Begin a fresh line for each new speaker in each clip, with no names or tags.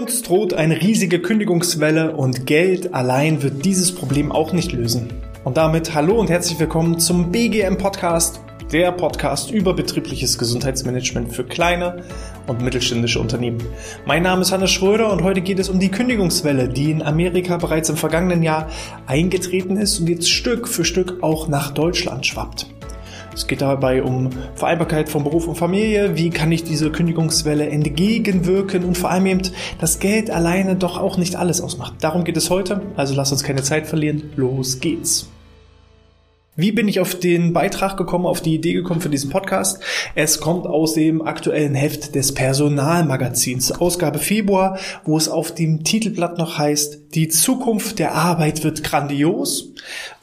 Uns droht eine riesige Kündigungswelle und Geld allein wird dieses Problem auch nicht lösen. Und damit hallo und herzlich willkommen zum BGM Podcast, der Podcast über betriebliches Gesundheitsmanagement für kleine und mittelständische Unternehmen. Mein Name ist Hannes Schröder und heute geht es um die Kündigungswelle, die in Amerika bereits im vergangenen Jahr eingetreten ist und jetzt Stück für Stück auch nach Deutschland schwappt. Es geht dabei um Vereinbarkeit von Beruf und Familie. Wie kann ich diese Kündigungswelle entgegenwirken und vor allem eben, dass Geld alleine doch auch nicht alles ausmacht. Darum geht es heute. Also lass uns keine Zeit verlieren. Los geht's. Wie bin ich auf den Beitrag gekommen, auf die Idee gekommen für diesen Podcast? Es kommt aus dem aktuellen Heft des Personalmagazins, Ausgabe Februar, wo es auf dem Titelblatt noch heißt, die Zukunft der Arbeit wird grandios.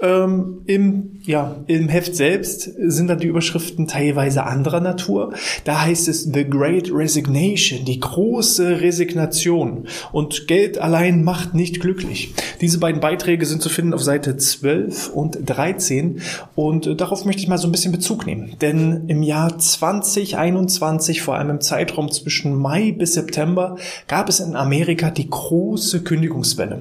Ähm, Im, ja, Im Heft selbst sind dann die Überschriften teilweise anderer Natur. Da heißt es The Great Resignation, die große Resignation. Und Geld allein macht nicht glücklich. Diese beiden Beiträge sind zu finden auf Seite 12 und 13. Und äh, darauf möchte ich mal so ein bisschen Bezug nehmen. Denn im Jahr 2021, vor allem im Zeitraum zwischen Mai bis September, gab es in Amerika die große Kündigungswelle.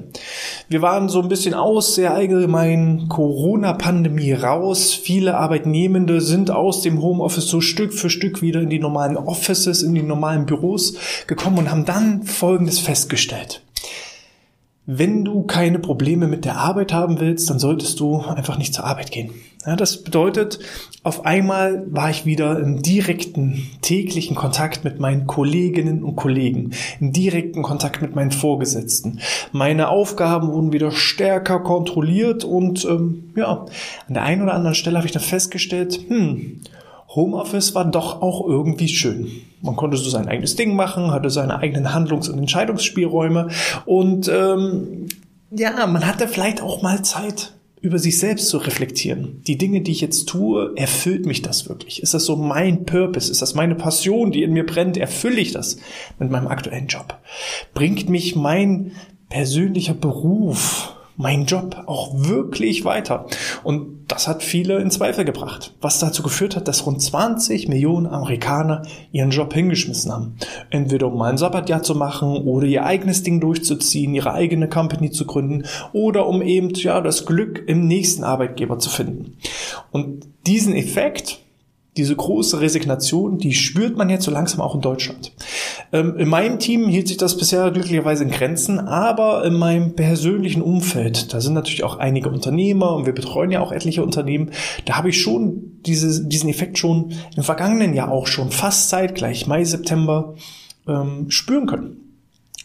Wir waren so ein bisschen aus der allgemeinen Corona-Pandemie raus. Viele Arbeitnehmende sind aus dem Homeoffice so Stück für Stück wieder in die normalen Offices, in die normalen Büros gekommen und haben dann Folgendes festgestellt. Wenn du keine Probleme mit der Arbeit haben willst, dann solltest du einfach nicht zur Arbeit gehen. Ja, das bedeutet, auf einmal war ich wieder im direkten täglichen Kontakt mit meinen Kolleginnen und Kollegen, im direkten Kontakt mit meinen Vorgesetzten. Meine Aufgaben wurden wieder stärker kontrolliert und ähm, ja, an der einen oder anderen Stelle habe ich dann festgestellt, hm, Homeoffice war doch auch irgendwie schön. Man konnte so sein eigenes Ding machen, hatte seine eigenen Handlungs- und Entscheidungsspielräume und ähm, ja, man hatte vielleicht auch mal Zeit, über sich selbst zu reflektieren. Die Dinge, die ich jetzt tue, erfüllt mich das wirklich? Ist das so mein Purpose? Ist das meine Passion, die in mir brennt? Erfülle ich das mit meinem aktuellen Job? Bringt mich mein persönlicher Beruf mein Job auch wirklich weiter? Und das hat viele in Zweifel gebracht, was dazu geführt hat, dass rund 20 Millionen Amerikaner ihren Job hingeschmissen haben. Entweder um mal ein Sabbatjahr zu machen oder ihr eigenes Ding durchzuziehen, ihre eigene Company zu gründen oder um eben ja das Glück im nächsten Arbeitgeber zu finden. Und diesen Effekt, diese große Resignation, die spürt man jetzt so langsam auch in Deutschland. Ähm, in meinem Team hielt sich das bisher glücklicherweise in Grenzen, aber in meinem persönlichen Umfeld, da sind natürlich auch einige Unternehmer und wir betreuen ja auch etliche Unternehmen, da habe ich schon diese, diesen Effekt schon im vergangenen Jahr auch schon fast zeitgleich, Mai, September, ähm, spüren können.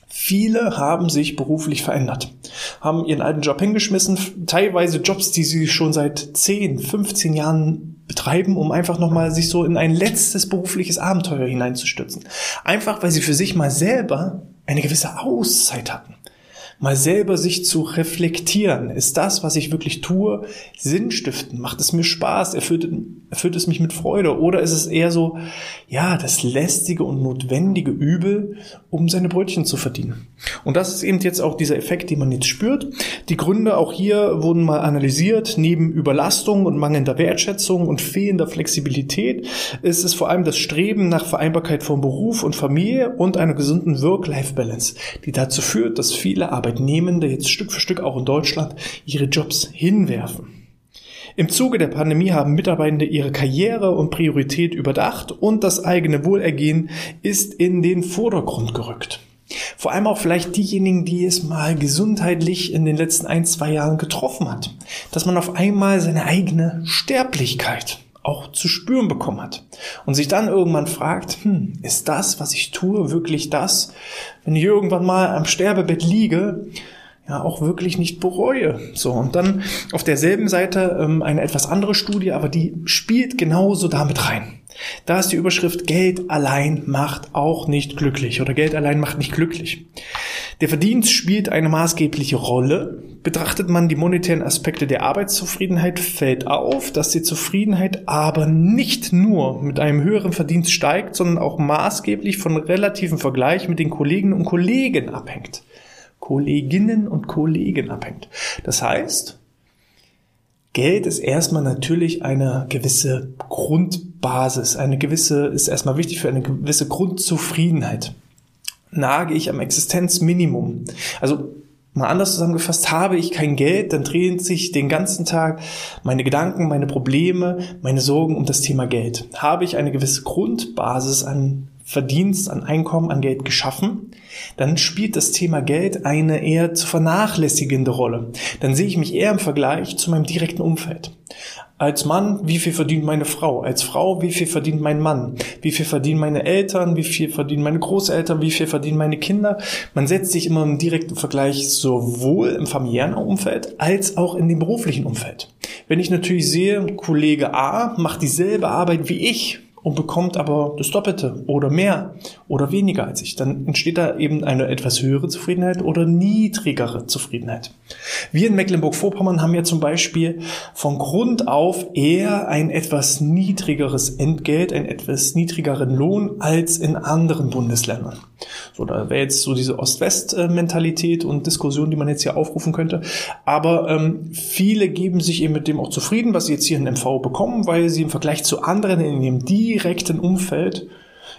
Viele haben sich beruflich verändert, haben ihren alten Job hingeschmissen, teilweise Jobs, die sie schon seit 10, 15 Jahren betreiben, um einfach nochmal sich so in ein letztes berufliches Abenteuer hineinzustürzen. Einfach, weil sie für sich mal selber eine gewisse Auszeit hatten mal selber sich zu reflektieren. Ist das, was ich wirklich tue, sinnstiftend? Macht es mir Spaß? Erfüllt, erfüllt es mich mit Freude? Oder ist es eher so, ja, das lästige und notwendige Übel, um seine Brötchen zu verdienen? Und das ist eben jetzt auch dieser Effekt, den man jetzt spürt. Die Gründe auch hier wurden mal analysiert. Neben Überlastung und mangelnder Wertschätzung und fehlender Flexibilität ist es vor allem das Streben nach Vereinbarkeit von Beruf und Familie und einer gesunden Work-Life-Balance, die dazu führt, dass viele Arbeitnehmer Arbeitnehmende jetzt Stück für Stück auch in Deutschland ihre Jobs hinwerfen. Im Zuge der Pandemie haben Mitarbeitende ihre Karriere und Priorität überdacht und das eigene Wohlergehen ist in den Vordergrund gerückt. Vor allem auch vielleicht diejenigen, die es mal gesundheitlich in den letzten ein, zwei Jahren getroffen hat. Dass man auf einmal seine eigene Sterblichkeit auch zu spüren bekommen hat. Und sich dann irgendwann fragt, hm, ist das, was ich tue, wirklich das, wenn ich irgendwann mal am Sterbebett liege, ja auch wirklich nicht bereue. So, und dann auf derselben Seite ähm, eine etwas andere Studie, aber die spielt genauso damit rein. Da ist die Überschrift Geld allein macht auch nicht glücklich oder Geld allein macht nicht glücklich. Der Verdienst spielt eine maßgebliche Rolle. Betrachtet man die monetären Aspekte der Arbeitszufriedenheit, fällt auf, dass die Zufriedenheit aber nicht nur mit einem höheren Verdienst steigt, sondern auch maßgeblich von relativen Vergleich mit den Kolleginnen und Kollegen abhängt. Kolleginnen und Kollegen abhängt. Das heißt, Geld ist erstmal natürlich eine gewisse Grundbasis, eine gewisse, ist erstmal wichtig für eine gewisse Grundzufriedenheit. Nage ich am Existenzminimum. Also Mal anders zusammengefasst, habe ich kein Geld, dann drehen sich den ganzen Tag meine Gedanken, meine Probleme, meine Sorgen um das Thema Geld. Habe ich eine gewisse Grundbasis an Verdienst, an Einkommen, an Geld geschaffen, dann spielt das Thema Geld eine eher zu vernachlässigende Rolle. Dann sehe ich mich eher im Vergleich zu meinem direkten Umfeld. Als Mann, wie viel verdient meine Frau? Als Frau, wie viel verdient mein Mann? Wie viel verdienen meine Eltern? Wie viel verdienen meine Großeltern? Wie viel verdienen meine Kinder? Man setzt sich immer im direkten Vergleich sowohl im familiären Umfeld als auch in dem beruflichen Umfeld. Wenn ich natürlich sehe, Kollege A macht dieselbe Arbeit wie ich, und bekommt aber das Doppelte oder mehr oder weniger als ich, dann entsteht da eben eine etwas höhere Zufriedenheit oder niedrigere Zufriedenheit. Wir in Mecklenburg-Vorpommern haben ja zum Beispiel von Grund auf eher ein etwas niedrigeres Entgelt, einen etwas niedrigeren Lohn als in anderen Bundesländern. So, da wäre jetzt so diese Ost-West-Mentalität und Diskussion, die man jetzt hier aufrufen könnte. Aber ähm, viele geben sich eben mit dem auch zufrieden, was sie jetzt hier in MV bekommen, weil sie im Vergleich zu anderen in ihrem direkten Umfeld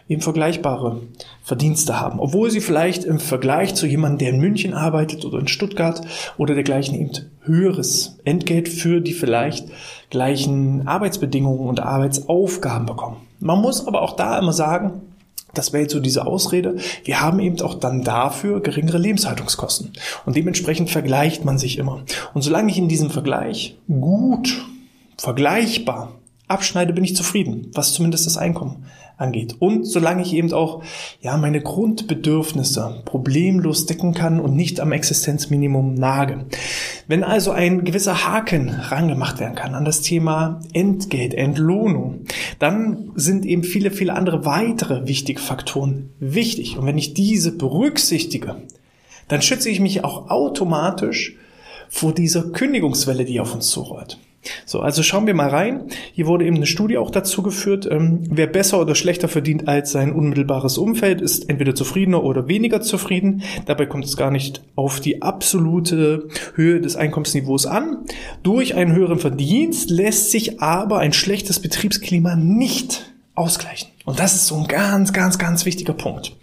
eben vergleichbare Verdienste haben. Obwohl sie vielleicht im Vergleich zu jemandem, der in München arbeitet oder in Stuttgart oder dergleichen eben höheres Entgelt für die vielleicht gleichen Arbeitsbedingungen und Arbeitsaufgaben bekommen. Man muss aber auch da immer sagen, das wäre jetzt so diese Ausrede. Wir haben eben auch dann dafür geringere Lebenshaltungskosten. Und dementsprechend vergleicht man sich immer. Und solange ich in diesem Vergleich gut, vergleichbar abschneide, bin ich zufrieden, was zumindest das Einkommen angeht. Und solange ich eben auch, ja, meine Grundbedürfnisse problemlos decken kann und nicht am Existenzminimum nage. Wenn also ein gewisser Haken rangemacht werden kann an das Thema Entgelt, Entlohnung, dann sind eben viele, viele andere weitere wichtige Faktoren wichtig. Und wenn ich diese berücksichtige, dann schütze ich mich auch automatisch vor dieser Kündigungswelle, die auf uns zurollt. So, also schauen wir mal rein. Hier wurde eben eine Studie auch dazu geführt, ähm, wer besser oder schlechter verdient als sein unmittelbares Umfeld, ist entweder zufriedener oder weniger zufrieden. Dabei kommt es gar nicht auf die absolute Höhe des Einkommensniveaus an. Durch einen höheren Verdienst lässt sich aber ein schlechtes Betriebsklima nicht ausgleichen. Und das ist so ein ganz, ganz, ganz wichtiger Punkt.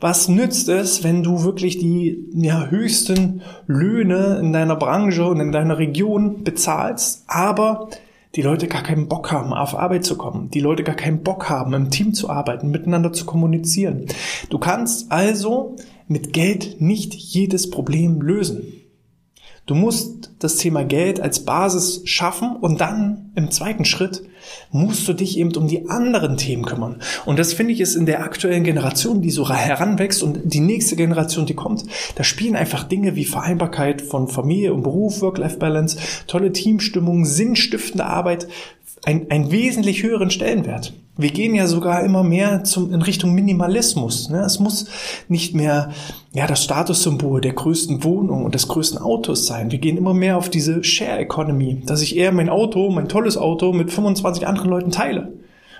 Was nützt es, wenn du wirklich die ja, höchsten Löhne in deiner Branche und in deiner Region bezahlst, aber die Leute gar keinen Bock haben, auf Arbeit zu kommen, die Leute gar keinen Bock haben, im Team zu arbeiten, miteinander zu kommunizieren. Du kannst also mit Geld nicht jedes Problem lösen. Du musst das Thema Geld als Basis schaffen und dann im zweiten Schritt musst du dich eben um die anderen Themen kümmern. Und das finde ich ist in der aktuellen Generation, die so heranwächst und die nächste Generation, die kommt, da spielen einfach Dinge wie Vereinbarkeit von Familie und Beruf, Work-Life-Balance, tolle Teamstimmung, sinnstiftende Arbeit ein, einen wesentlich höheren Stellenwert. Wir gehen ja sogar immer mehr zum, in Richtung Minimalismus. Ne? Es muss nicht mehr ja, das Statussymbol der größten Wohnung und des größten Autos sein. Wir gehen immer mehr auf diese Share Economy, dass ich eher mein Auto, mein tolles Auto mit 25 anderen Leuten teile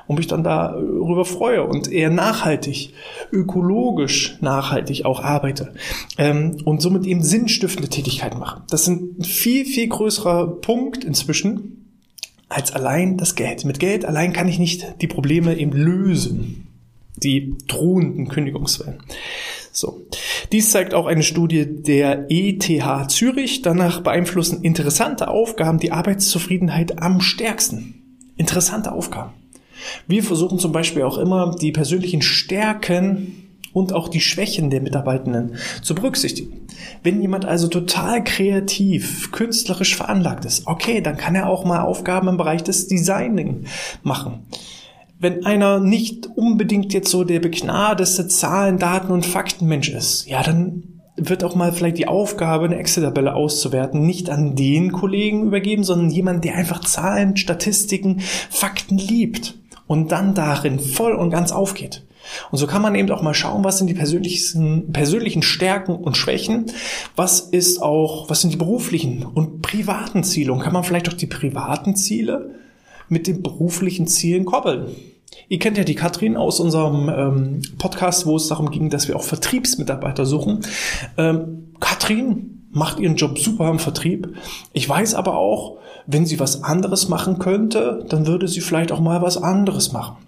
und mich dann darüber freue und eher nachhaltig, ökologisch nachhaltig auch arbeite ähm, und somit eben sinnstiftende Tätigkeiten mache. Das sind ein viel, viel größerer Punkt inzwischen, als allein das Geld. Mit Geld allein kann ich nicht die Probleme eben lösen. Die drohenden Kündigungswellen. So. Dies zeigt auch eine Studie der ETH Zürich. Danach beeinflussen interessante Aufgaben die Arbeitszufriedenheit am stärksten. Interessante Aufgaben. Wir versuchen zum Beispiel auch immer, die persönlichen Stärken und auch die Schwächen der Mitarbeitenden zu berücksichtigen. Wenn jemand also total kreativ, künstlerisch veranlagt ist, okay, dann kann er auch mal Aufgaben im Bereich des Designing machen. Wenn einer nicht unbedingt jetzt so der begnadeste Zahlen, Daten und Faktenmensch ist, ja, dann wird auch mal vielleicht die Aufgabe, eine Excel-Tabelle auszuwerten, nicht an den Kollegen übergeben, sondern jemand, der einfach Zahlen, Statistiken, Fakten liebt und dann darin voll und ganz aufgeht. Und so kann man eben auch mal schauen, was sind die persönlichen, persönlichen Stärken und Schwächen, was ist auch, was sind die beruflichen und privaten Ziele und kann man vielleicht auch die privaten Ziele mit den beruflichen Zielen koppeln. Ihr kennt ja die Katrin aus unserem ähm, Podcast, wo es darum ging, dass wir auch Vertriebsmitarbeiter suchen. Ähm, Katrin macht ihren Job super im Vertrieb. Ich weiß aber auch, wenn sie was anderes machen könnte, dann würde sie vielleicht auch mal was anderes machen.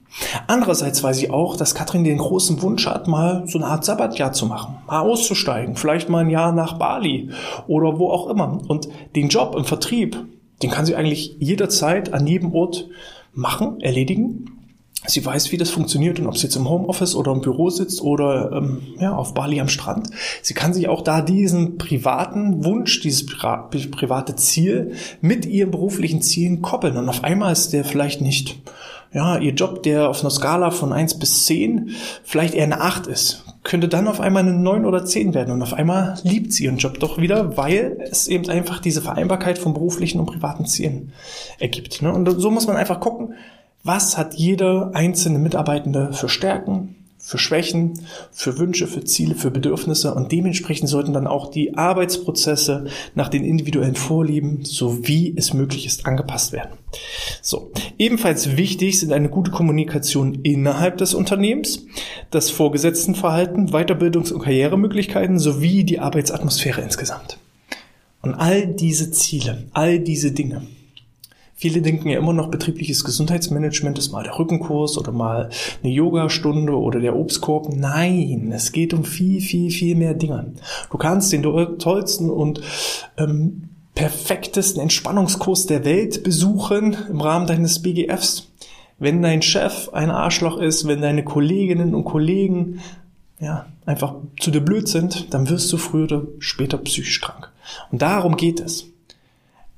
Andererseits weiß ich auch, dass Katrin den großen Wunsch hat, mal so eine Art Sabbatjahr zu machen, mal auszusteigen, vielleicht mal ein Jahr nach Bali oder wo auch immer. Und den Job im Vertrieb, den kann sie eigentlich jederzeit an jedem Ort machen, erledigen. Sie weiß, wie das funktioniert und ob sie jetzt im Homeoffice oder im Büro sitzt oder ähm, ja, auf Bali am Strand. Sie kann sich auch da diesen privaten Wunsch, dieses private Ziel mit ihren beruflichen Zielen koppeln. Und auf einmal ist der vielleicht nicht ja, ihr Job, der auf einer Skala von eins bis zehn vielleicht eher eine acht ist, könnte dann auf einmal eine neun oder zehn werden. Und auf einmal liebt sie ihren Job doch wieder, weil es eben einfach diese Vereinbarkeit von beruflichen und privaten Zielen ergibt. Ne? Und so muss man einfach gucken, was hat jeder einzelne Mitarbeitende für Stärken, für Schwächen, für Wünsche, für Ziele, für Bedürfnisse und dementsprechend sollten dann auch die Arbeitsprozesse nach den individuellen Vorlieben, so wie es möglich ist, angepasst werden. So. Ebenfalls wichtig sind eine gute Kommunikation innerhalb des Unternehmens, das Vorgesetztenverhalten, Weiterbildungs- und Karrieremöglichkeiten sowie die Arbeitsatmosphäre insgesamt. Und all diese Ziele, all diese Dinge, Viele denken ja immer noch, betriebliches Gesundheitsmanagement ist mal der Rückenkurs oder mal eine Yogastunde oder der Obstkorb. Nein, es geht um viel, viel, viel mehr Dinge. Du kannst den tollsten und ähm, perfektesten Entspannungskurs der Welt besuchen im Rahmen deines BGFs. Wenn dein Chef ein Arschloch ist, wenn deine Kolleginnen und Kollegen ja, einfach zu dir blöd sind, dann wirst du früher oder später psychisch krank. Und darum geht es.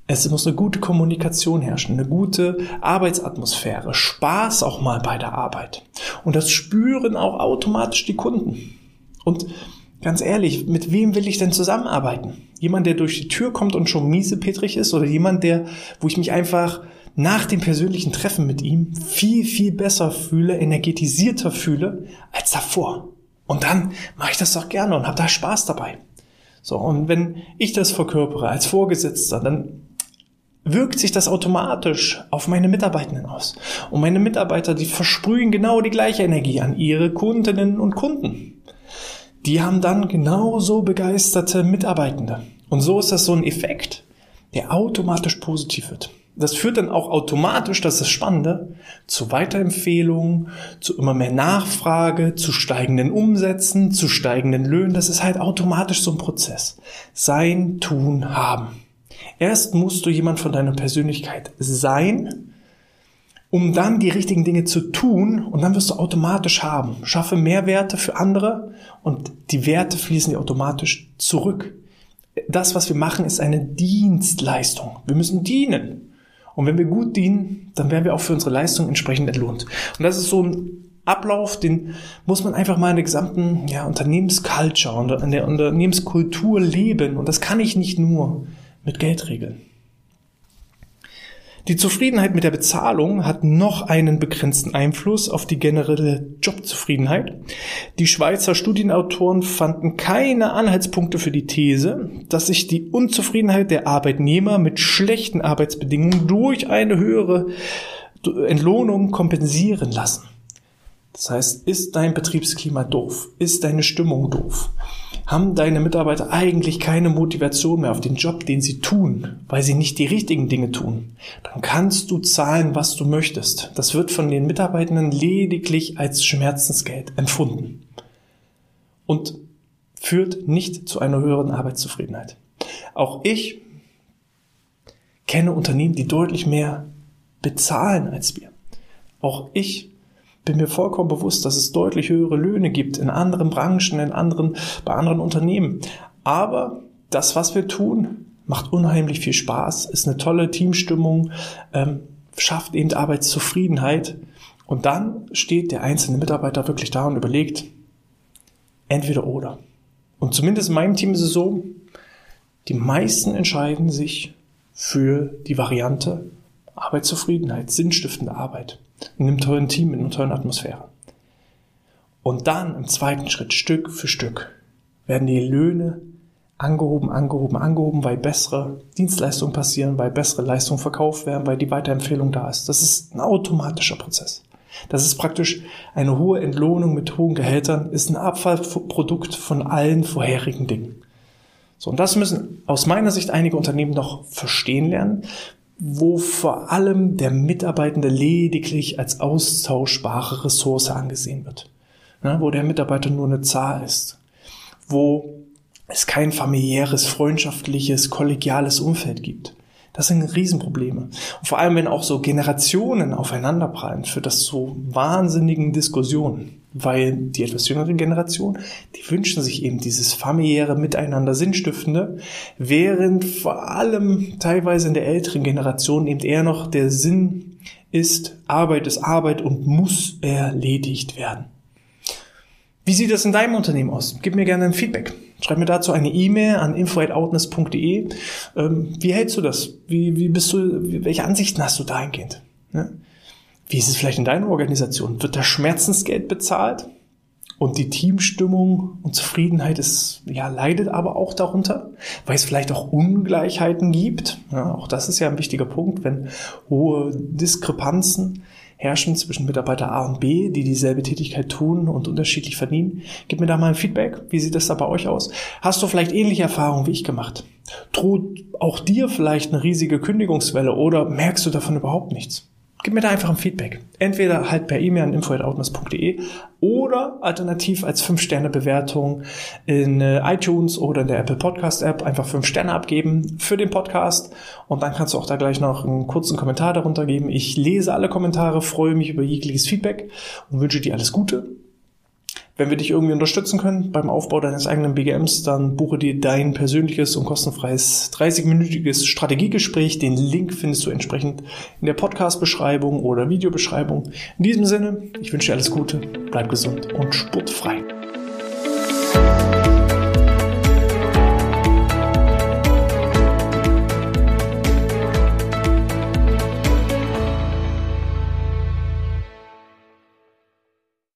Es muss eine gute Kommunikation herrschen, eine gute Arbeitsatmosphäre, Spaß auch mal bei der Arbeit. Und das spüren auch automatisch die Kunden. Und ganz ehrlich, mit wem will ich denn zusammenarbeiten? Jemand, der durch die Tür kommt und schon miesepetrig ist oder jemand, der, wo ich mich einfach nach dem persönlichen Treffen mit ihm viel, viel besser fühle, energetisierter fühle als davor. Und dann mache ich das doch gerne und habe da Spaß dabei. So, und wenn ich das verkörpere als Vorgesetzter, dann wirkt sich das automatisch auf meine Mitarbeitenden aus. Und meine Mitarbeiter, die versprühen genau die gleiche Energie an ihre Kundinnen und Kunden. Die haben dann genauso begeisterte Mitarbeitende. Und so ist das so ein Effekt, der automatisch positiv wird. Das führt dann auch automatisch, das ist das Spannende, zu Weiterempfehlungen, zu immer mehr Nachfrage, zu steigenden Umsätzen, zu steigenden Löhnen. Das ist halt automatisch so ein Prozess. Sein, tun, haben. Erst musst du jemand von deiner Persönlichkeit sein, um dann die richtigen Dinge zu tun und dann wirst du automatisch haben. Schaffe Mehrwerte für andere und die Werte fließen dir automatisch zurück. Das, was wir machen, ist eine Dienstleistung. Wir müssen dienen. Und wenn wir gut dienen, dann werden wir auch für unsere Leistung entsprechend entlohnt. Und das ist so ein Ablauf, den muss man einfach mal in der gesamten ja, Unternehmensculture und in der Unternehmenskultur leben. Und das kann ich nicht nur mit Geld regeln. Die Zufriedenheit mit der Bezahlung hat noch einen begrenzten Einfluss auf die generelle Jobzufriedenheit. Die Schweizer Studienautoren fanden keine Anhaltspunkte für die These, dass sich die Unzufriedenheit der Arbeitnehmer mit schlechten Arbeitsbedingungen durch eine höhere Entlohnung kompensieren lassen. Das heißt, ist dein Betriebsklima doof? Ist deine Stimmung doof? haben deine Mitarbeiter eigentlich keine Motivation mehr auf den Job, den sie tun, weil sie nicht die richtigen Dinge tun, dann kannst du zahlen, was du möchtest. Das wird von den Mitarbeitenden lediglich als Schmerzensgeld empfunden und führt nicht zu einer höheren Arbeitszufriedenheit. Auch ich kenne Unternehmen, die deutlich mehr bezahlen als wir. Auch ich bin mir vollkommen bewusst, dass es deutlich höhere Löhne gibt in anderen Branchen, in anderen, bei anderen Unternehmen. Aber das, was wir tun, macht unheimlich viel Spaß, ist eine tolle Teamstimmung, ähm, schafft eben Arbeitszufriedenheit. Und dann steht der einzelne Mitarbeiter wirklich da und überlegt, entweder oder. Und zumindest in meinem Team ist es so, die meisten entscheiden sich für die Variante Arbeitszufriedenheit, sinnstiftende Arbeit in einem tollen Team, in einer tollen Atmosphäre. Und dann im zweiten Schritt, Stück für Stück, werden die Löhne angehoben, angehoben, angehoben, weil bessere Dienstleistungen passieren, weil bessere Leistungen verkauft werden, weil die Weiterempfehlung da ist. Das ist ein automatischer Prozess. Das ist praktisch eine hohe Entlohnung mit hohen Gehältern, ist ein Abfallprodukt von allen vorherigen Dingen. So, und das müssen aus meiner Sicht einige Unternehmen noch verstehen lernen, wo vor allem der Mitarbeitende lediglich als austauschbare Ressource angesehen wird. Ne, wo der Mitarbeiter nur eine Zahl ist. Wo es kein familiäres, freundschaftliches, kollegiales Umfeld gibt. Das sind Riesenprobleme. Und vor allem, wenn auch so Generationen aufeinanderprallen, führt das zu wahnsinnigen Diskussionen. Weil die etwas jüngere Generation, die wünschen sich eben dieses familiäre Miteinander Sinnstiftende, während vor allem teilweise in der älteren Generation eben eher noch der Sinn ist, Arbeit ist Arbeit und muss erledigt werden. Wie sieht das in deinem Unternehmen aus? Gib mir gerne ein Feedback. Schreib mir dazu eine E-Mail an info@outness.de. Ähm, wie hältst du das? Wie, wie bist du, welche Ansichten hast du dahingehend? Ne? Wie ist es vielleicht in deiner Organisation? Wird da Schmerzensgeld bezahlt? Und die Teamstimmung und Zufriedenheit ist, ja, leidet aber auch darunter, weil es vielleicht auch Ungleichheiten gibt. Ja, auch das ist ja ein wichtiger Punkt, wenn hohe Diskrepanzen herrschen zwischen Mitarbeiter A und B, die dieselbe Tätigkeit tun und unterschiedlich verdienen. Gib mir da mal ein Feedback. Wie sieht das da bei euch aus? Hast du vielleicht ähnliche Erfahrungen wie ich gemacht? Droht auch dir vielleicht eine riesige Kündigungswelle oder merkst du davon überhaupt nichts? Gib mir da einfach ein Feedback. Entweder halt per E-Mail an info.outness.de oder alternativ als 5-Sterne-Bewertung in äh, iTunes oder in der Apple Podcast App einfach 5 Sterne abgeben für den Podcast und dann kannst du auch da gleich noch einen kurzen Kommentar darunter geben. Ich lese alle Kommentare, freue mich über jegliches Feedback und wünsche dir alles Gute wenn wir dich irgendwie unterstützen können beim Aufbau deines eigenen BGMs, dann buche dir dein persönliches und kostenfreies 30-minütiges Strategiegespräch. Den Link findest du entsprechend in der Podcast-Beschreibung oder Videobeschreibung. In diesem Sinne, ich wünsche dir alles Gute, bleib gesund und sportfrei.